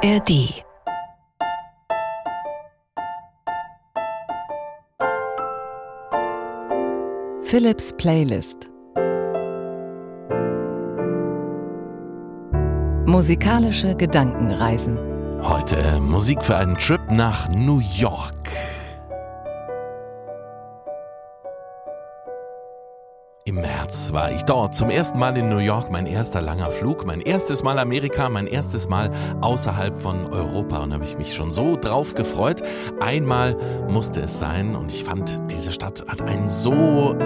ARD Philips Playlist. Musikalische Gedankenreisen. Heute Musik für einen Trip nach New York. März war ich dort zum ersten Mal in New York, mein erster langer Flug, mein erstes Mal Amerika, mein erstes Mal außerhalb von Europa und habe ich mich schon so drauf gefreut. Einmal musste es sein und ich fand, diese Stadt hat einen so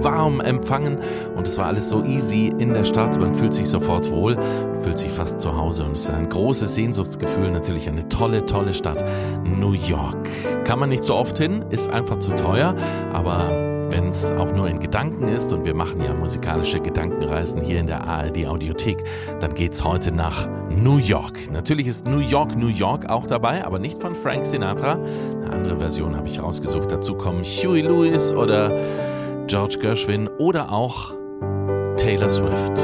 warm empfangen und es war alles so easy in der Stadt. Man fühlt sich sofort wohl, fühlt sich fast zu Hause und es ist ein großes Sehnsuchtsgefühl. Natürlich eine tolle, tolle Stadt. New York. Kann man nicht so oft hin, ist einfach zu teuer, aber wenn es auch nur in Gedanken ist und wir machen ja musikalische Gedankenreisen hier in der ARD Audiothek, dann geht's heute nach New York. Natürlich ist New York, New York auch dabei, aber nicht von Frank Sinatra. Eine andere Version habe ich rausgesucht. Dazu kommen Huey Lewis oder George Gershwin oder auch Taylor Swift.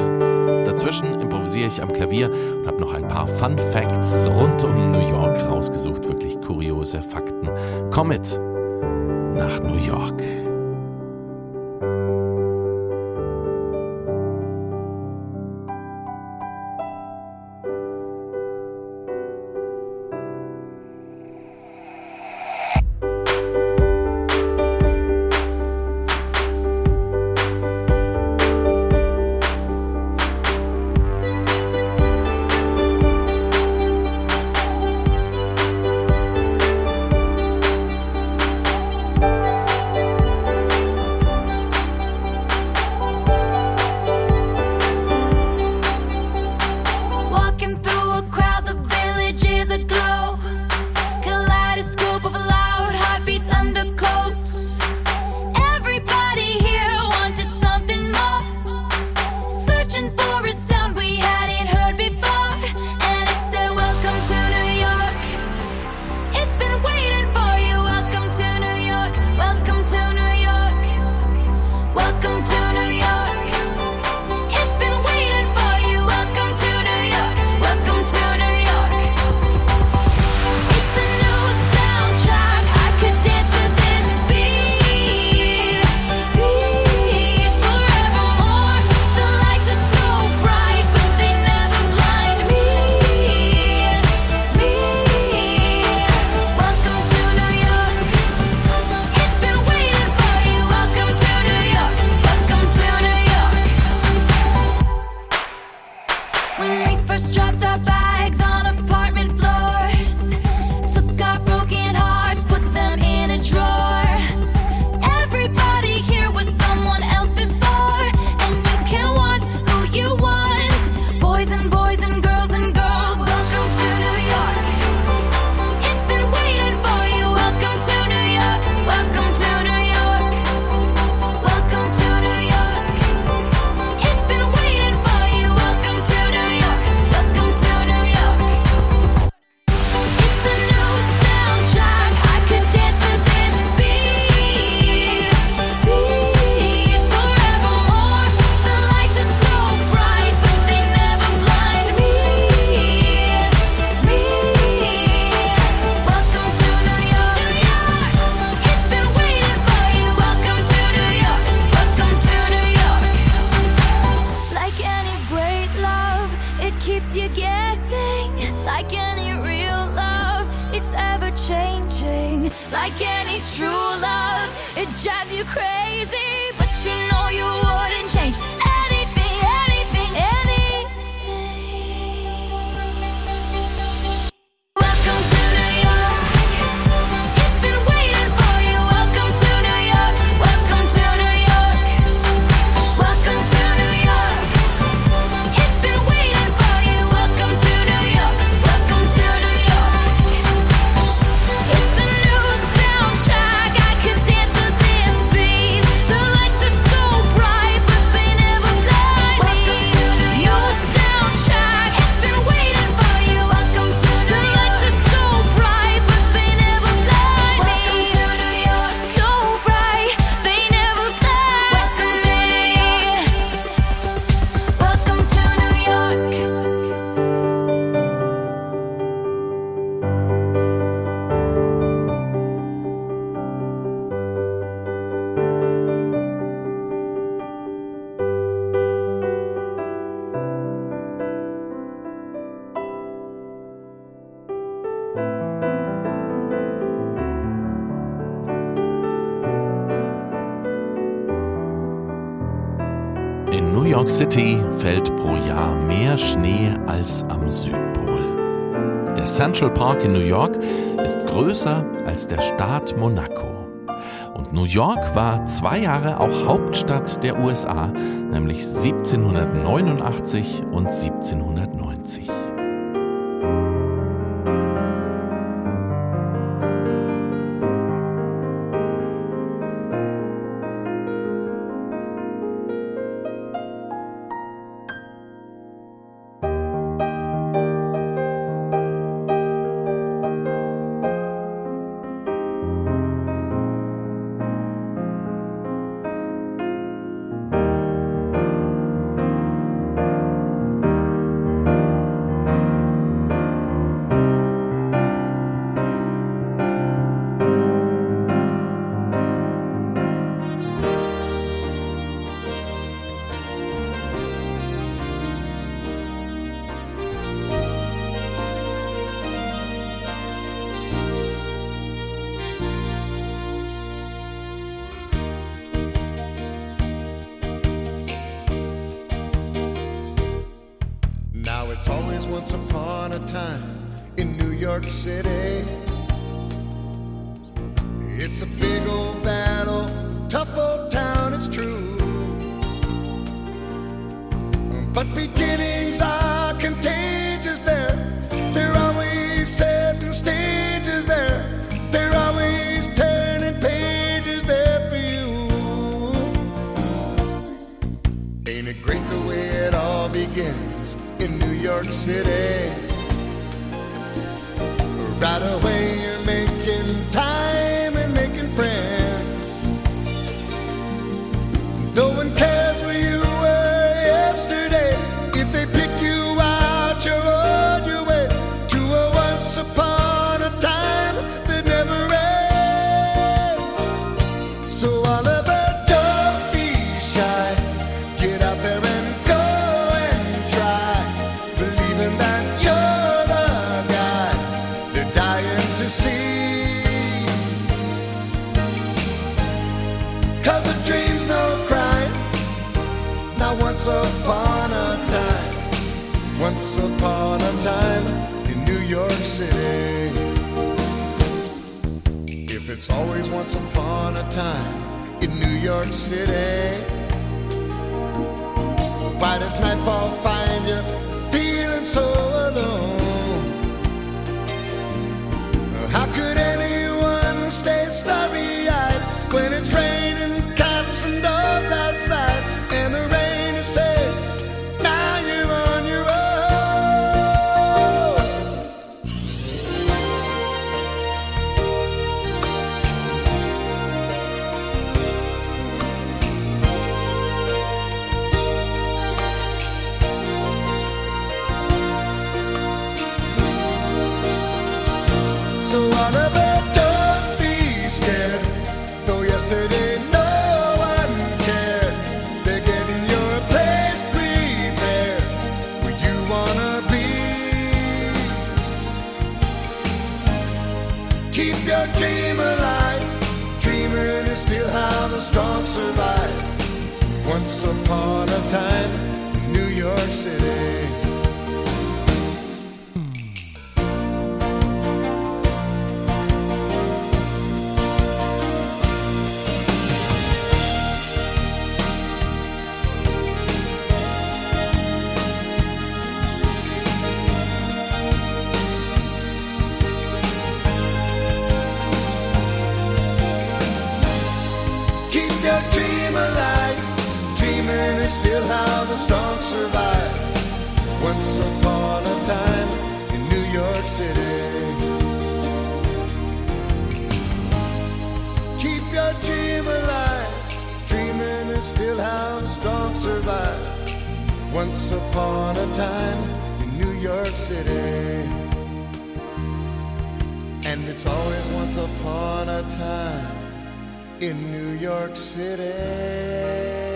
Dazwischen improvisiere ich am Klavier und habe noch ein paar Fun Facts rund um New York rausgesucht. Wirklich kuriose Fakten. Komm mit nach New York. Nähe als am Südpol. Der Central Park in New York ist größer als der Staat Monaco. Und New York war zwei Jahre auch Hauptstadt der USA, nämlich 1789 und 1790. York City. Once upon a time in New York City. in New York City. And it's always once upon a time in New York City.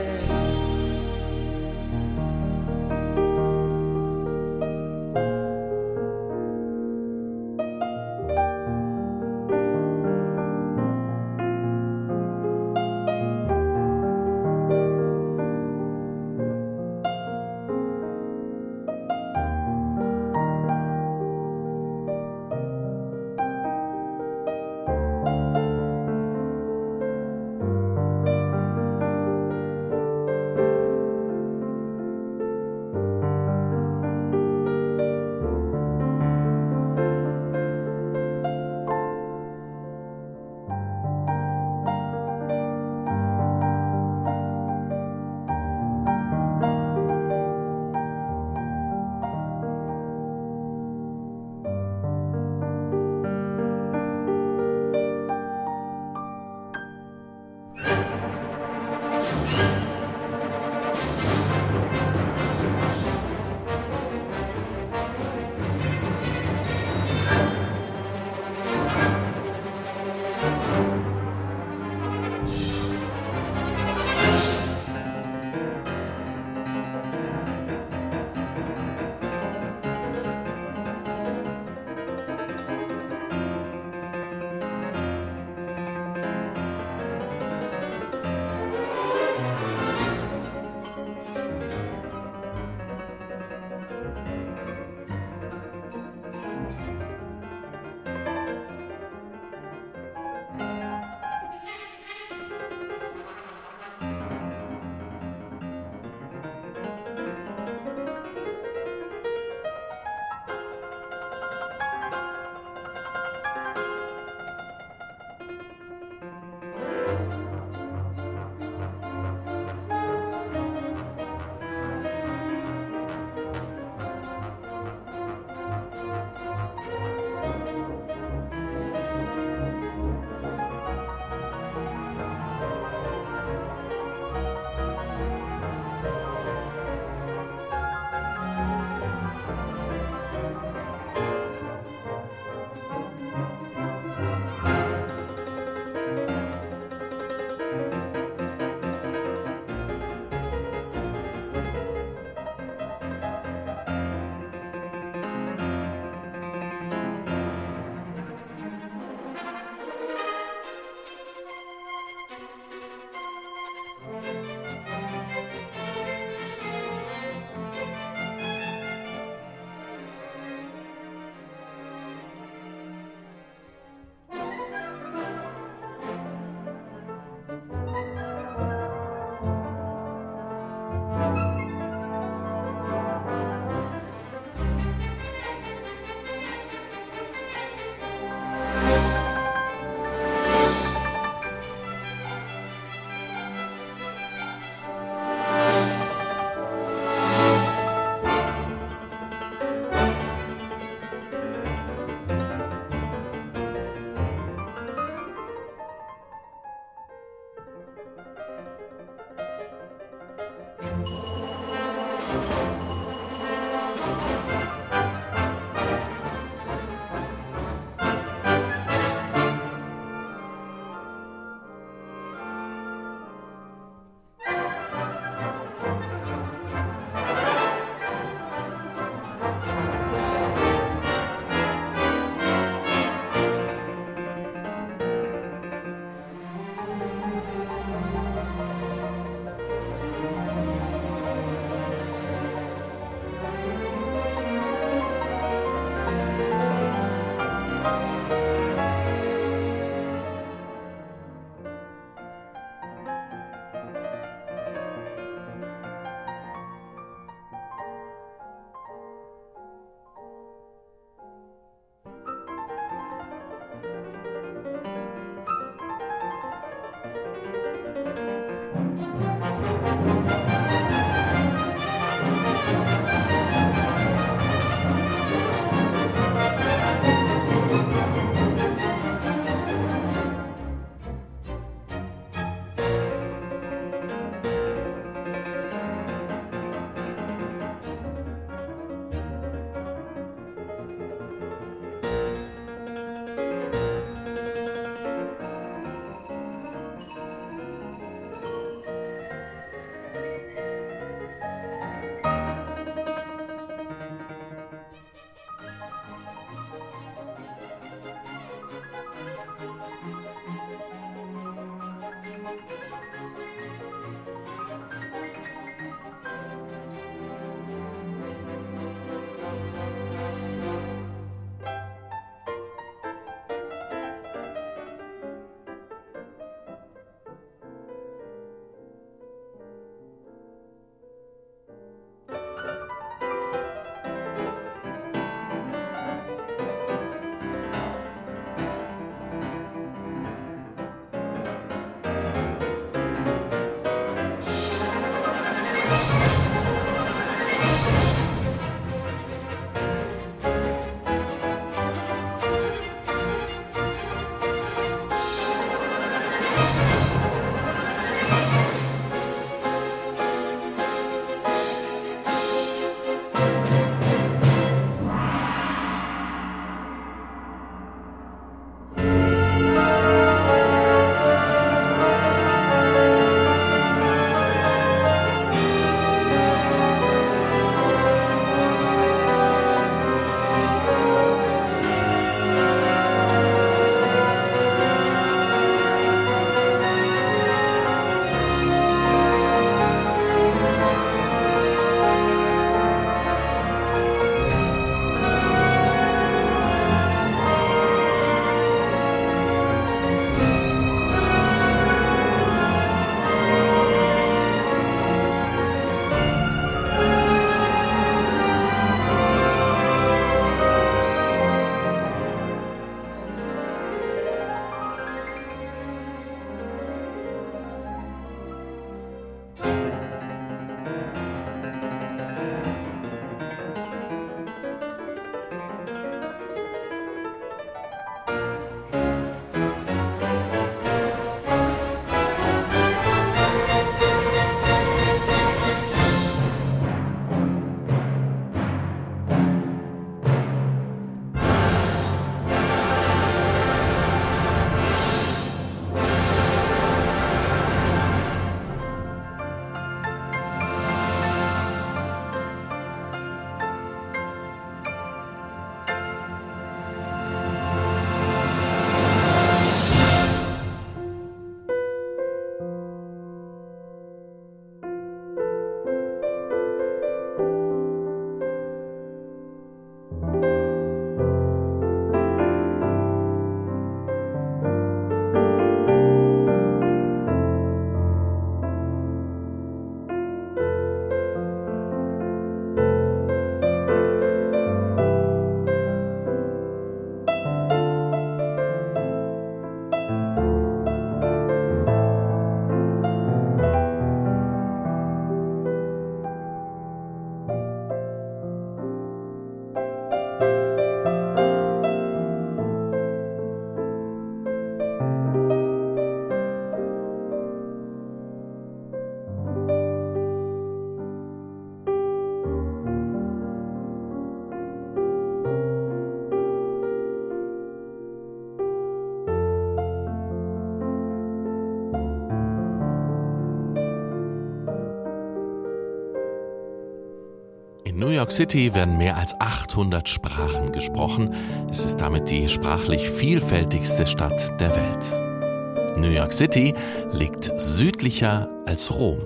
York City werden mehr als 800 Sprachen gesprochen. Es ist damit die sprachlich vielfältigste Stadt der Welt. New York City liegt südlicher als Rom.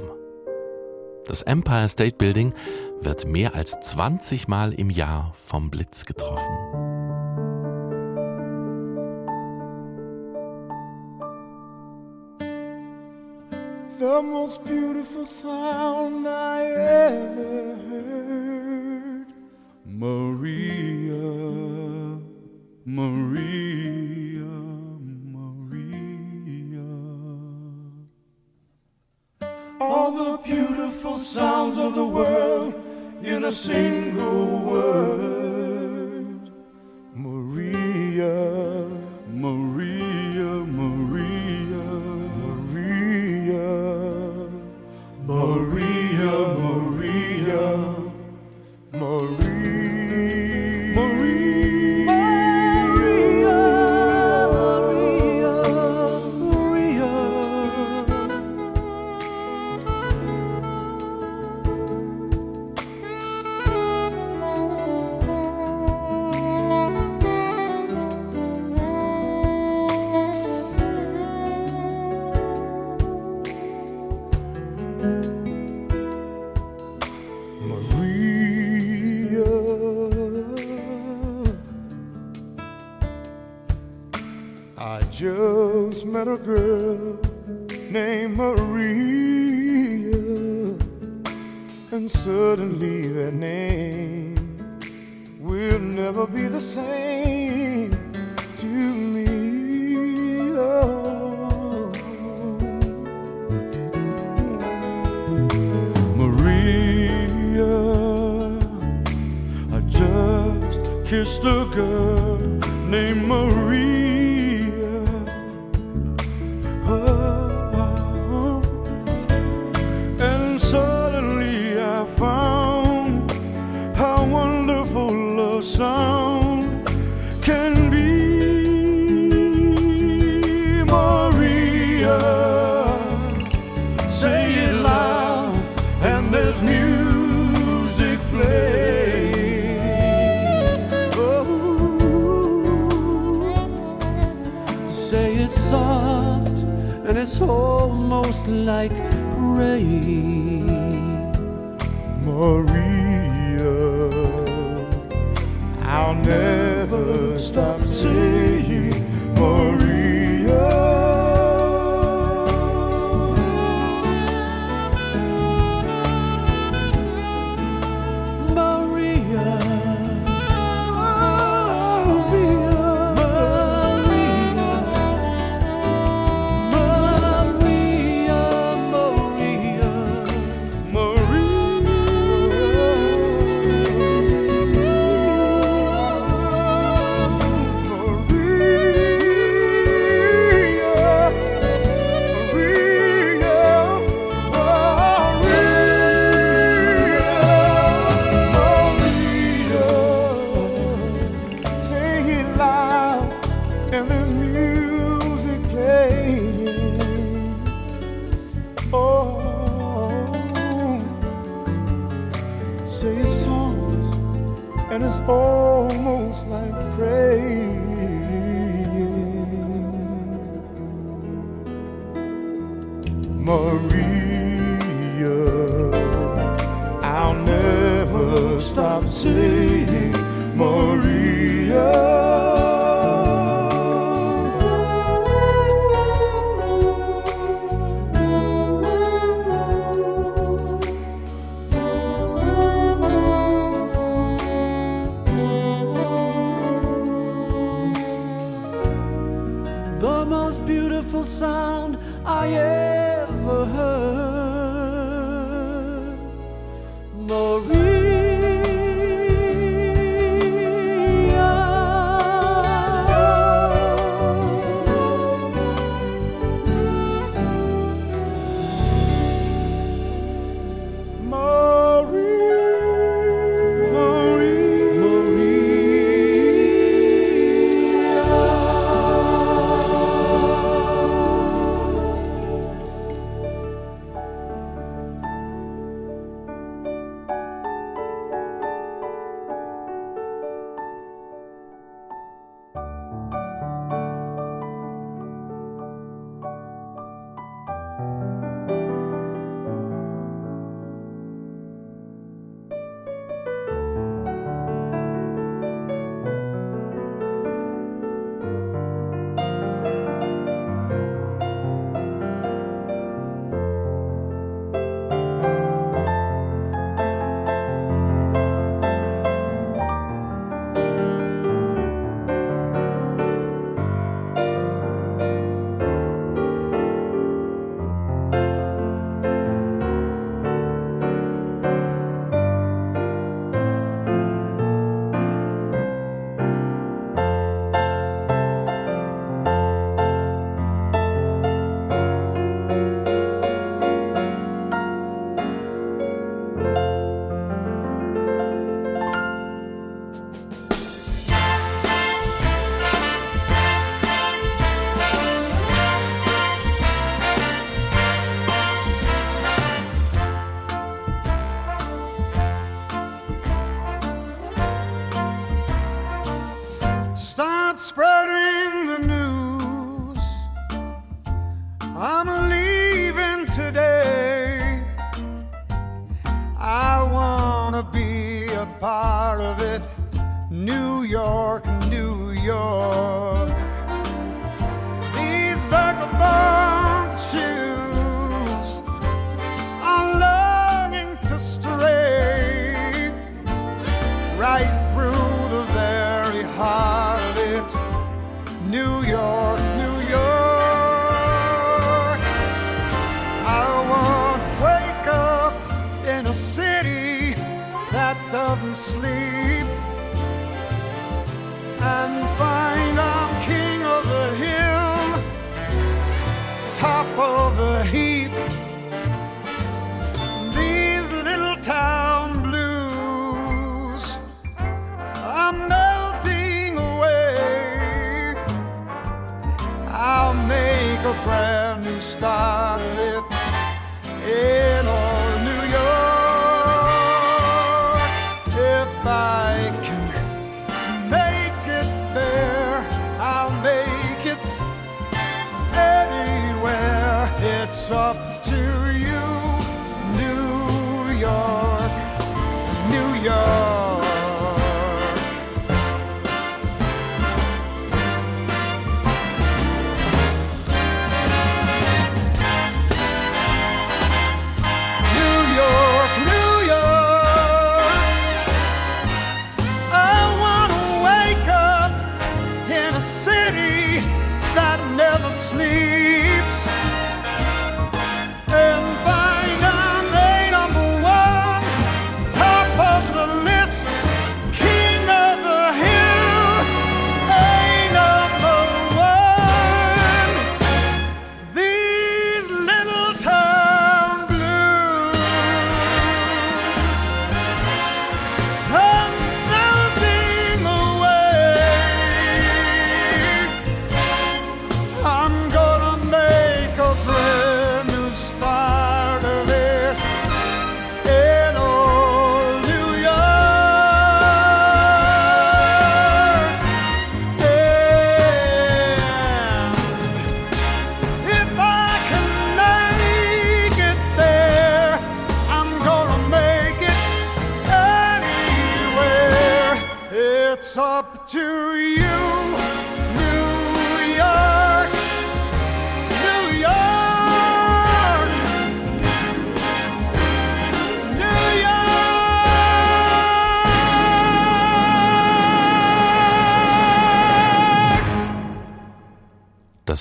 Das Empire State Building wird mehr als 20 Mal im Jahr vom Blitz getroffen. the most beautiful sound I ever heard. A single word. A girl almost like praying. Maria, saying Maria. Through the very heart of it. New York, New York. I want to wake up in a city that doesn't sleep brand new start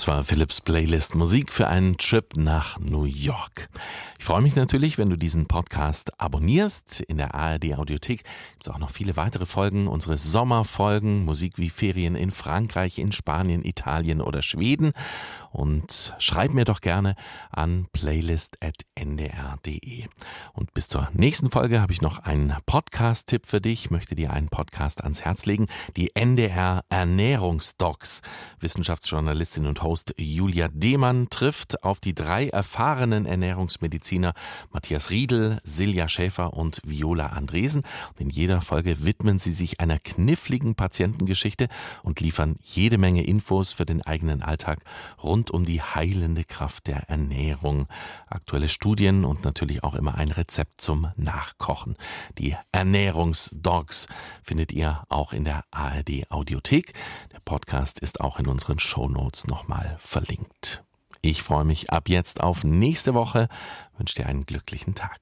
Das war Philips Playlist Musik für einen Trip nach New York. Ich freue mich natürlich, wenn du diesen Podcast abonnierst. In der ARD Audiothek gibt es auch noch viele weitere Folgen, unsere Sommerfolgen, Musik wie Ferien in Frankreich, in Spanien, Italien oder Schweden. Und schreib mir doch gerne an playlist.ndr.de. Und bis zur nächsten Folge habe ich noch einen Podcast-Tipp für dich. Ich möchte dir einen Podcast ans Herz legen. Die NDR Ernährungsdocs. Wissenschaftsjournalistin und Host Julia Demann trifft auf die drei erfahrenen Ernährungsmediziner Matthias Riedel, Silja Schäfer und Viola Andresen. Und in jeder Folge widmen sie sich einer kniffligen Patientengeschichte und liefern jede Menge Infos für den eigenen Alltag rund um die heilende Kraft der Ernährung. Aktuelle Studien und natürlich auch immer ein Rezept zum Nachkochen. Die Ernährungsdogs findet ihr auch in der ARD Audiothek. Der Podcast ist auch in unseren Shownotes nochmal verlinkt. Ich freue mich ab jetzt auf nächste Woche, wünsche dir einen glücklichen Tag.